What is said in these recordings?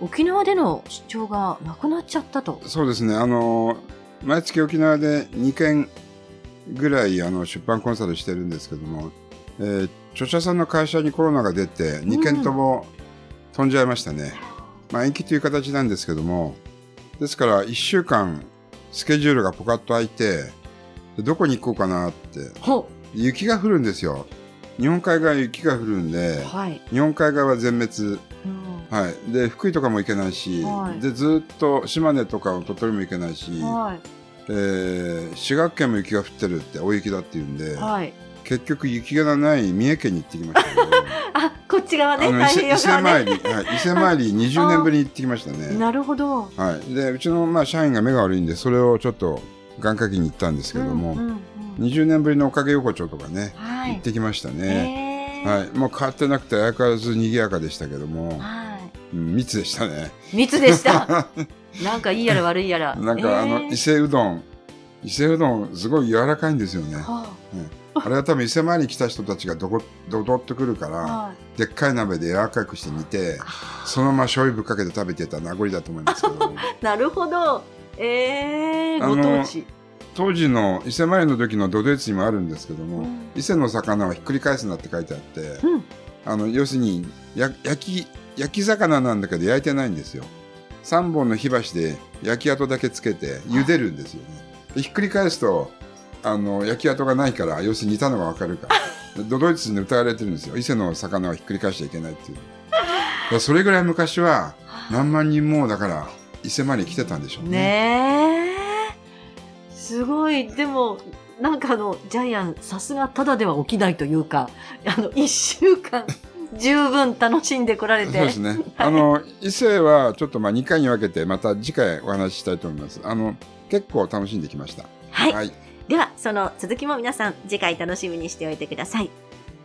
沖縄での出張がなくなっちゃったとそうですね、あの、毎月沖縄で2件ぐらいあの出版コンサルしてるんですけども、えー著者さんの会社にコロナが出て、2件とも飛んじゃいましたね。まあ延期という形なんですけども、ですから1週間スケジュールがポカッと空いて、でどこに行こうかなって、ほ雪が降るんですよ。日本海側雪が降るんで、はい、日本海側は全滅。うんはい、で福井とかも行けないし、はい。でずっと島根とか鳥取も行けないし、はえー滋賀県も雪が降ってるって大雪だっていうんで、いはい。結局雪がない三重県に行ってきましたけど。あこっち側ね。伊太勢参り、はい、伊勢参り20年ぶりに行ってきましたね。なるほど。はい、でうちの、まあ、社員が目が悪いんでそれをちょっと願掛けに行ったんですけども、うんうんうん。20年ぶりのおかげ横丁とかね、はい。行ってきましたね。えー。はい、もう変わってなくて相変わらず賑やかでしたけども、はうん密でしたね。い密でした。なんかいいやら悪いやら。なんか、あのえー伊勢うどん。伊勢うどんすごい柔らかいんですよね。はあ。れは多分伊勢参り来た人たちがどこどどっとくるから、あはい。でっかい鍋で柔らかくして煮てそのまま醤油ぶっかけて食べてた名残だと思いますけど。なるほど。えー、あのご当地。当時の伊勢参りの時の土手地にもあるんですけども、うん。伊勢の魚はひっくり返すなって書いてあって、うん。あの要するにや焼き焼き魚なんだけど焼いてないんですよ。3本の火箸で焼き跡だけつけて茹でるんですよね。でひっくり返すとあの焼き跡がないから要するに煮たのがわかるから。でドイツに疑われてるんですよ。伊勢の魚はひっくり返しちゃいけないっていうそれぐらい昔は何万人もだから伊勢参り来てたんでしょうね。ねえ。すごい。でもなんかあのジャイアンさすがただでは起きないというかあの一週間十分楽しんでこられてそうですね。あの、伊勢はちょっとまあ2回に分けて、また次回お話ししたいと思います。あの、結構楽しんできました。はい、はい。ではその続きも皆さん次回楽しみにしておいてください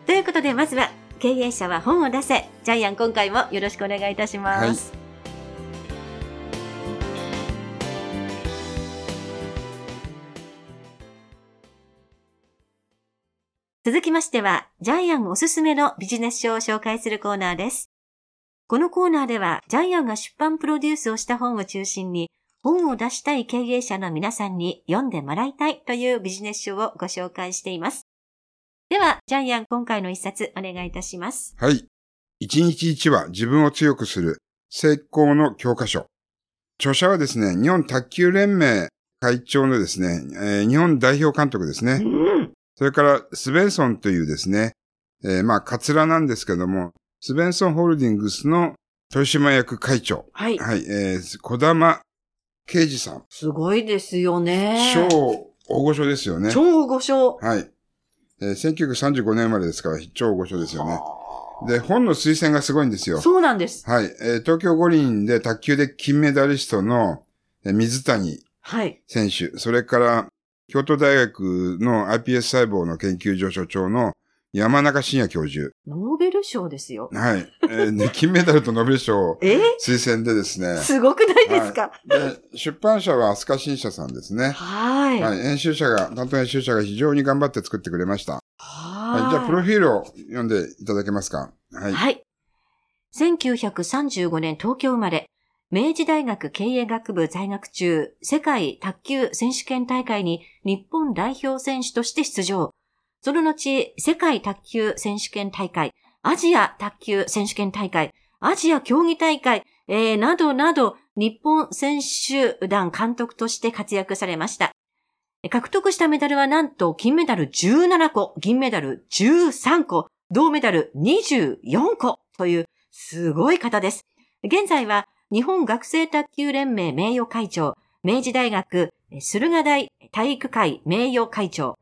ということでまずは経営者は本を出せジャイアン今回もよろしくお願いいたします、続きましては、ジャイアンおすすめのビジネス書を紹介するコーナーです。このコーナーでは、ジャイアンが出版プロデュースをした本を中心に、本を出したい経営者の皆さんに読んでもらいたいというビジネス書をご紹介しています。では、ジャイアン今回の一冊お願いいたします。はい。一日一話自分を強くする成功の教科書。著者はですね、日本卓球連盟会長のですね、えー日本代表監督ですね。うん。それから、スベンソンというですね、えーまあ、カツラなんですけども、スベンソンホールディングスの豊島役会長。はい。はい、えー、小玉啓二さん。すごいですよね。超大御所ですよね。超御所。はい。えー、1935年生まれですから、超大御所ですよね。で、本の推薦がすごいんですよ。そうなんです。はい。えー東京五輪で卓球で金メダリストのえー水谷はい。選手、それから京都大学の iPS 細胞の研究所所長の山中伸也教授。ノーベル賞ですよ。はい。えーで 金メダルとノーベル賞をえ？推薦でですね。すごくないですか？で、出版社は飛鳥新社さんですね。はい。はい。編集者が、担当編集者が非常に頑張って作ってくれました。はいはい。じゃあ、プロフィールを読んでいただけますか？はい。はい。1935年東京生まれ、明治大学経営学部在学中、世界卓球選手権大会に日本代表選手として出場。その後、世界卓球選手権大会、アジア卓球選手権大会、アジア競技大会、えーなどなど、日本選手団監督として活躍されました。獲得したメダルはなんと金メダル17個、銀メダル13個、銅メダル24個というすごい方です。現在は日本学生卓球連盟名誉会長、明治大学駿河台体育会名誉会長、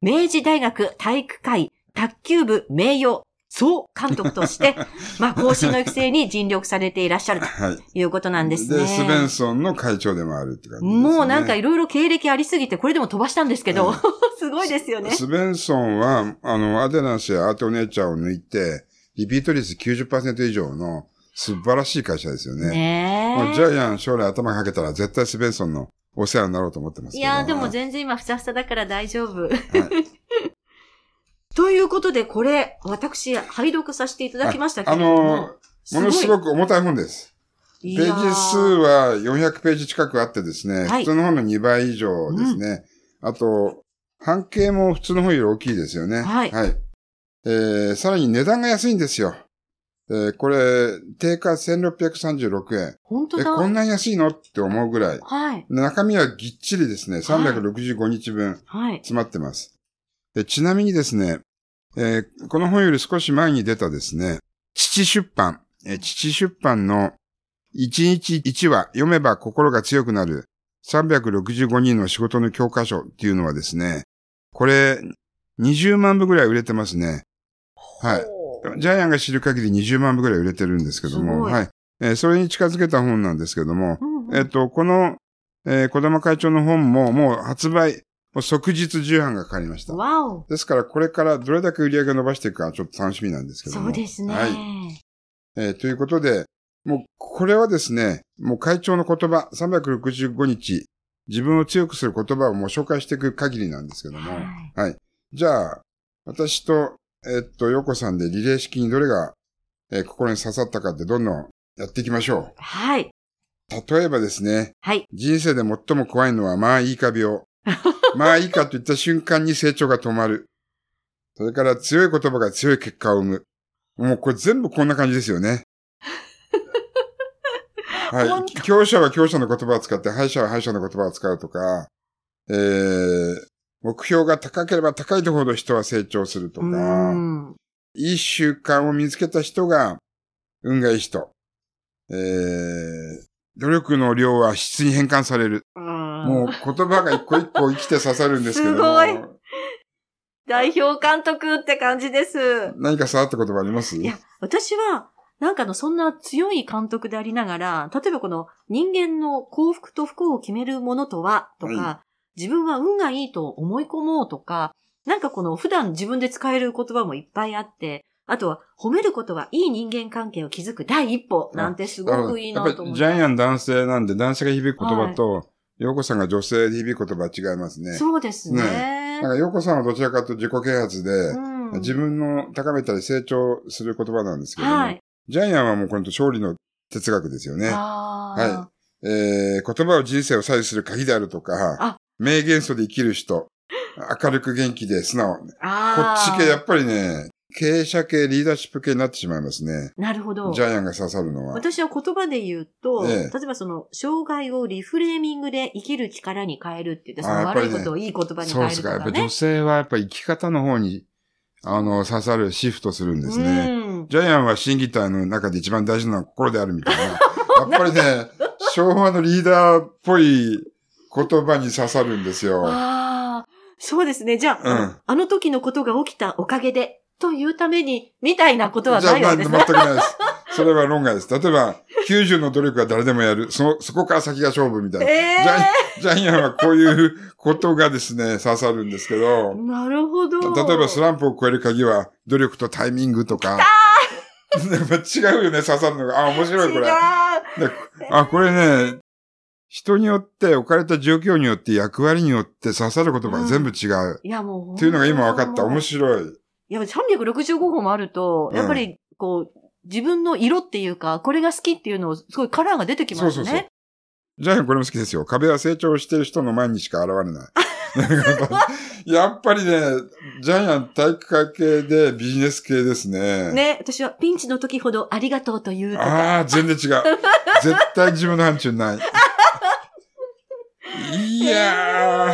明治大学体育会卓球部名誉総監督として、まあ、後進の育成に尽力されていらっしゃるとはい。いうことなんですね。で、スベンソンの会長でもあるって感じです、ね。もうなんかいろいろ経歴ありすぎて、これでも飛ばしたんですけど、うん すごいですよね。スベンソンは、あの、アデナンスやアートネイチャーを抜いて、リピート率90%以上の素晴らしい会社ですよね。ねもうジャイアン将来頭かけたら絶対スベンソンのお世話になろうと思ってます。いやーでもはい全然今ふさふさだから大丈夫。ということで、これ、私、拝読させていただきましたけれども。あのものすごく重たい本です。いページ数は400ページ近くあってですね、はい普通の本の2倍以上ですね。あと、半径も普通の本より大きいですよね。はいえーさらに値段が安いんですよ。えーこれ、定価1636円。え、本当だ。こんなに安いの？って思うぐらい。はい。中身はぎっちりですね、365日分はい。詰まってます。でちなみにですね、えーこの本より少し前に出たですね、父出版、えー父出版の1日1話読めば心が強くなる365人の仕事の教科書っていうのはですね、これ20万部ぐらい売れてますね。はい。ジャイアンが知る限り20万部ぐらい売れてるんですけども、いはい。えーそれに近づけた本なんですけども、うんうんえっと、この、えー小玉会長の本ももう発売、もう即日重版がかかりました。わお。ですから、これからどれだけ売り上げを伸ばしていくかちょっと楽しみなんですけども。そうですね。はい。えーということで、もう、これはですね、もう会長の言葉、365日、自分を強くする言葉をもう紹介していく限りなんですけども。はいはい。じゃあ、私と、えっと、ヨコさんでリレー式にどれが、えー心に刺さったかってどんどんやっていきましょはい。う。例えばですね、はい。人生で最も怖いのは、まあいいか病。まあいいかと言った瞬間に成長が止まる。それから強い言葉が強い結果を生む。もうこれ全部こんな感じですよね。はい。強者は強者の言葉を使って、敗者は敗者の言葉を使うとか、えー、目標が高ければ高いほど人は成長するとうか、ん。いい習慣を見つけた人が運がいい人。えー、努力の量は質に変換される。ももう言葉が一個一個生きて刺さるんですけども。すごい代表監督って感じです。何か触った言葉あります？いや、私は、なんかの、そんな強い監督でありながら、例えばこの人間の幸福と不幸を決めるものとは、とか、は自分は運がいいと思い込もうとか、なんかこの普段自分で使える言葉もいっぱいあって、あとは褒めることはいい人間関係を築く第一歩なんてすごくいいなと思って。ジャイアン男性なんで男性が響く言葉と、ヨーコさんが女性で響く言葉は違いますね。そうですね。なんかヨーコさんはどちらかというと自己啓発で、うん自分の高めたり成長する言葉なんですけども、はい。ジャイアンはもうこの勝利の哲学ですよね。あはえー言葉を人生を左右する鍵であるとかあ、名言素で生きる人、明るく元気で素直。こっち系やっぱりね、経営者系、リーダーシップ系になってしまいますね。なるほど。ジャイアンが刺さるのは。私は言葉で言うと、ええ例えばその、障害をリフレーミングで生きる力に変えるって言って、そのあやっぱりね悪いことをいい言葉にそうですか。変えるとかね。やっぱ女性はやっぱり生き方の方に、あの、刺さる、シフトするんですね。うんジャイアンは審議体の中で一番大事なのは心であるみたいな。やっぱりね、昭和のリーダーっぽい言葉に刺さるんですよ。ああ、そうですね。じゃあ、うんあの時のことが起きたおかげで、というために、みたいなことはじゃあ、まあ、ないわけ全ですね。くないです。それは論外です。例えば、90の努力は誰でもやる。そ、そこから先が勝負みたいな。えジャイジャイアンはこういうことがですね、刺さるんですけえど、なるほど。例えばスランプを超える鍵は努力とタイミングとか。違うよね、刺さるのが。あ、面白いこれ。違う。であ、これね、人によって、置かれた状況によって、役割によって刺さる言葉が全部違う。いや、もう。っていうのが今分かった。面い。白い。いや、365個もあると、うんやっぱり、こう、自分の色っていうか、これが好きっていうのを、すごいカラーが出てきますね。そうそうそうジャイアンこれも好きですよ。壁は成長してる人の前にしか現れない。やっぱりね、ジャイアン体育会系でビジネス系ですね。ね、私はピンチの時ほどありがとうというとか。ああ、全然違う。絶対自分の範疇にない。いやー、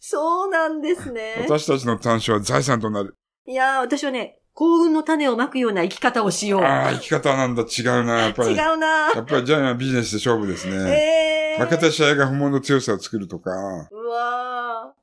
そうなんですね。私たちの短所は財産となる。いやー、私はね、幸運の種をまくような生き方をしよう。ああ、生き方なんだ。違うな、やっぱり。違うなやっぱりジャイアンはビジネスで勝負ですね。ええー。負けた試合が不問の強さを作るとか、うわー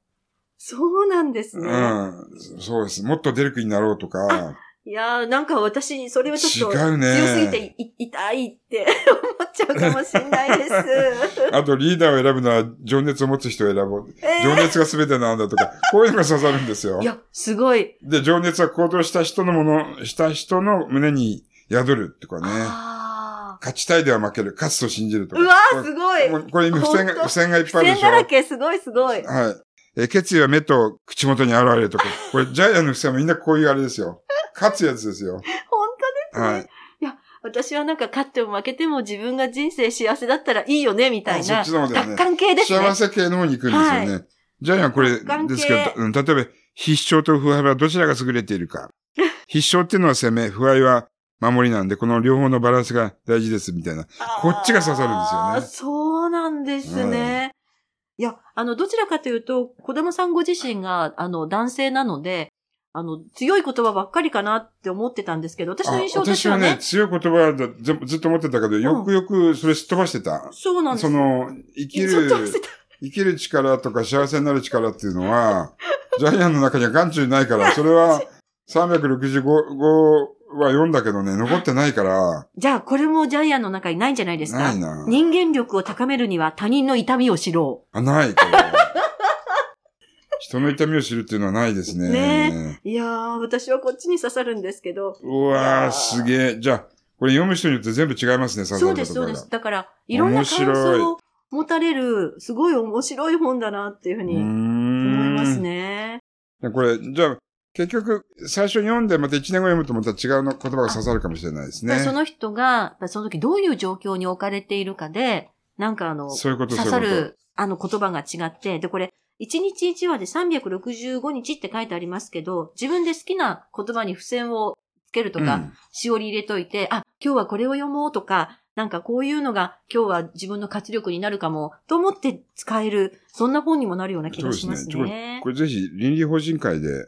そうなんですうね。ん、そうです。もっと出る気になろうとか、いやー、なんか私、それはちょっと強すぎてい痛いって 思っちゃうかもしれないです。あとリーダーを選ぶのは情熱を持つ人を選ぼう。えー情熱が全てなんだとか、こういうのが刺さるんですよい。や、すごい。で、情熱は行動した人のもの、した人の胸に宿るとかね。あ勝ちたいでは負ける、勝つと信じるとか。ーうわー、すごい。これに付箋が、付箋がいっぱいあるで線しょ。だらけ、すごいすごい。はい。えー決意は目と口元に現れるとか。これ、ジャイアンの付箋はみんなこういうあれですよ。勝つやつですよ。本当ですね。はい。私はなんか勝っても負けても自分が人生幸せだったらいいよね、みたいあそな。っちの方だよね達観系ですね。幸せ系の方に行くんですよね。ジャイアンこれですけど、うん例えば、必勝と不敗はどちらが優れているか。必勝っていうのは攻め、不敗は守りなんで、この両方のバランスが大事です、みたいな。こっちが刺さるんですよねそうなんですね。いや、あの、どちらかというと、小玉さんご自身が、あの、男性なので、あの、強い言葉ばっかりかなって思ってたんですけど、私の印象としてはね。私はね、強い言葉だずずっと思ってたけど、よくよくそれすっ飛ばしてた？そうなんですその、生きる生きる力とか幸せになる力っていうのは、ジャイアンの中には眼中にないから、それは 365は読んだけどね、残ってないから、じゃあ、これもジャイアンの中にないんじゃないですか？ないな。人間力を高めるには他人の痛みを知ろあ、ない。人の痛みを知るっていうのはないですね。ねう。いやー、私はこっちに刺さるんですけど。うわー、すげえ。じゃあ、これ読む人によって全部違いますね、刺さそうです、るところがそうです。だから、いろんな感想を持たれる、すごい面白い本だなっていうふうに思いますね。でこれ、じゃあ、結局、最初に読んでまた1年後読むとまた違うの言葉が刺さるかもしれないですね。その人が、その時どういう状況に置かれているかで、なんかあの、そういうこと、刺さ。る、あの言葉が違って、で、これ、1日1話で365日って書いてありますけど、自分で好きな言葉に付箋をつけるとか、うんしおり入れといて、あ、今日はこれを読もうとか、なんかこういうのが今日は自分の活力になるかも、と思って使える、そんな本にもなるような気がしますそうですね。これぜひ倫理法人会で、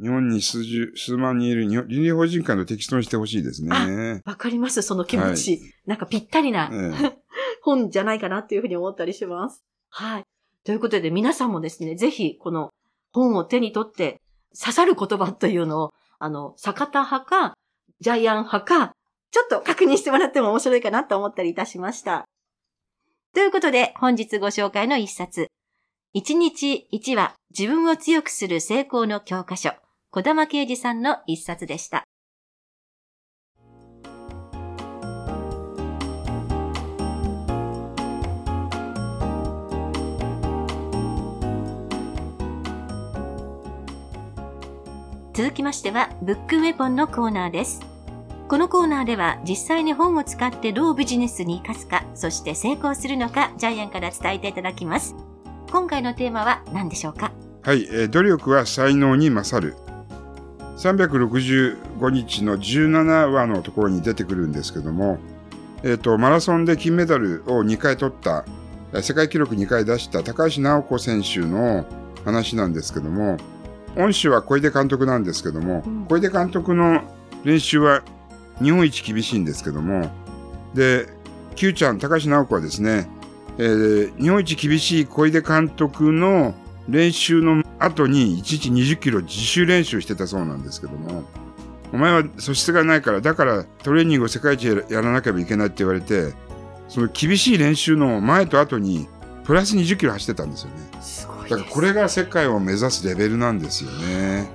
日本に数十、数万人いる日本倫理法人会のテキストにしてほしいですね。わかりますその気持ち。なんかぴったりなええ 本じゃないかなっていうふうに思ったりします。はい。ということで皆さんもですね、ぜひこの本を手に取って刺さる言葉というのを、あの、坂田派か、ジャイアン派か、ちょっと確認してもらっても面白いかなと思ったりいたしました。ということで、本日ご紹介の一冊。一日一話、自分を強くする成功の教科書。小玉啓二さんの一冊でした。続きましては、ブックウェポンのコーナーです。このコーナーでは、実際に本を使ってどうビジネスに活かすか、そして成功するのか、ジャイアンから伝えていただきます。今回のテーマは何でしょうか？はい、えー努力は才能に勝る。365日の17話のところに出てくるんですけども、えっ、と、マラソンで金メダルを2回取った、えー世界記録2回出した高橋直子選手の話なんですけども、恩師は小出監督なんですけども、うん小出監督の練習は日本一厳しいんですけども、で、Q ちゃん、高橋直子はですね、えー日本一厳しい小出監督の練習の後に1日20キロ自主練習してたそうなんですけども、お前は素質がないから、だからトレーニングを世界一ややらなければいけないって言われて、その厳しい練習の前と後にプラス20キロ走ってたんですよね。だからこれが世界を目指すレベルなんですよね。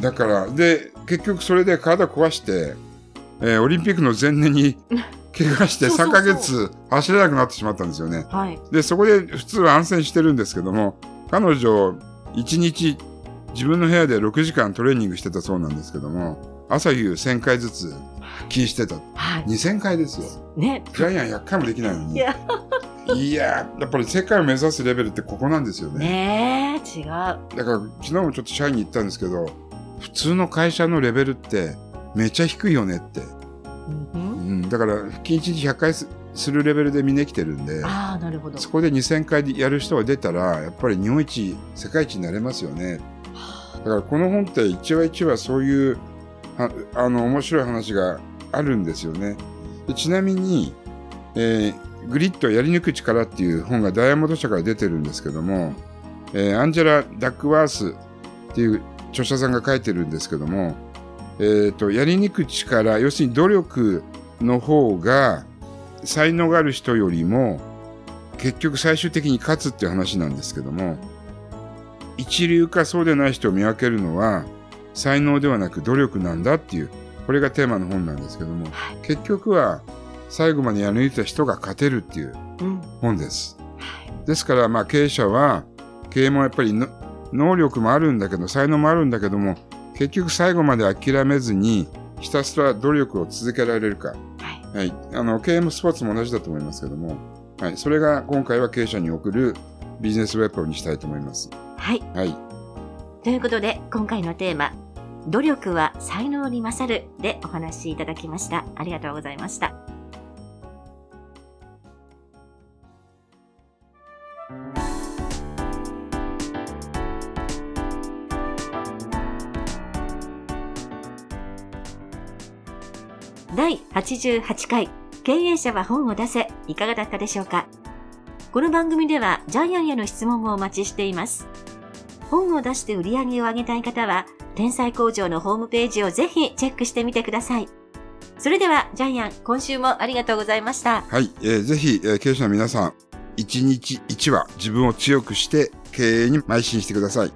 だから、で、結局それで体壊して、えーオリンピックの前年に 怪我して3そうそうそうヶ月走れなくなってしまったんですよね。はい。で、そこで普通は安静してるんですけども、彼女、1日自分の部屋で6時間トレーニングしてたそうなんですけども、朝夕1000回ずつ気してた。はい。2000回ですよ。ね。ジャイアン100回もできないのに。いや、いやっぱり世界を目指すレベルってここなんですよね。ねえ、違う。だから昨日もちょっと社員に言ったんですけど、普通の会社のレベルってめっちゃ低いよねって。うんううんん、だから腹筋1日100回すするレベルでみんな生きてるんで、ああ、なるほど。そこで2000回でやる人が出たら、やっぱり日本一、世界一になれますよね。だからこの本って一話一話そういう、はあの、面白い話があるんですよね。でちなみに、えーグリッドやり抜く力っていう本がダイヤモンド社から出てるんですけども、えーアンジェラ・ダックワースっていう著者さんが書いてるんですけども、えーと、やりにく力要するに努力の方が才能がある人よりも結局最終的に勝つっていう話なんですけども一流かそうでない人を見分けるのは才能ではなく努力なんだっていうこれがテーマの本なんですけども、はい、結局は最後までやり抜いた人が勝てるっていう本です。うんはい、ですからまあ経営者は経営もやっぱり能力もあるんだけど才能もあるんだけども結局最後まで諦めずにひたすら努力を続けられるか、はい、はい、あの経営もスポーツも同じだと思いますけども、はい、それが今回は経営者に送るビジネスウェポンにしたいと思います。はい、はい、ということで今回のテーマ「努力は才能に勝る」でお話しいただきました。ありがとうございました。88回経営者は本を出せいかがだったでしょうか？この番組ではジャイアンへの質問もお待ちしています。本を出して売り上げを上げたい方は天才工場のホームページをぜひチェックしてみてください。それではジャイアン今週もありがとうございました。はい、えー、ぜひ、えー、経営者の皆さん一日一話自分を強くして経営に邁進してください。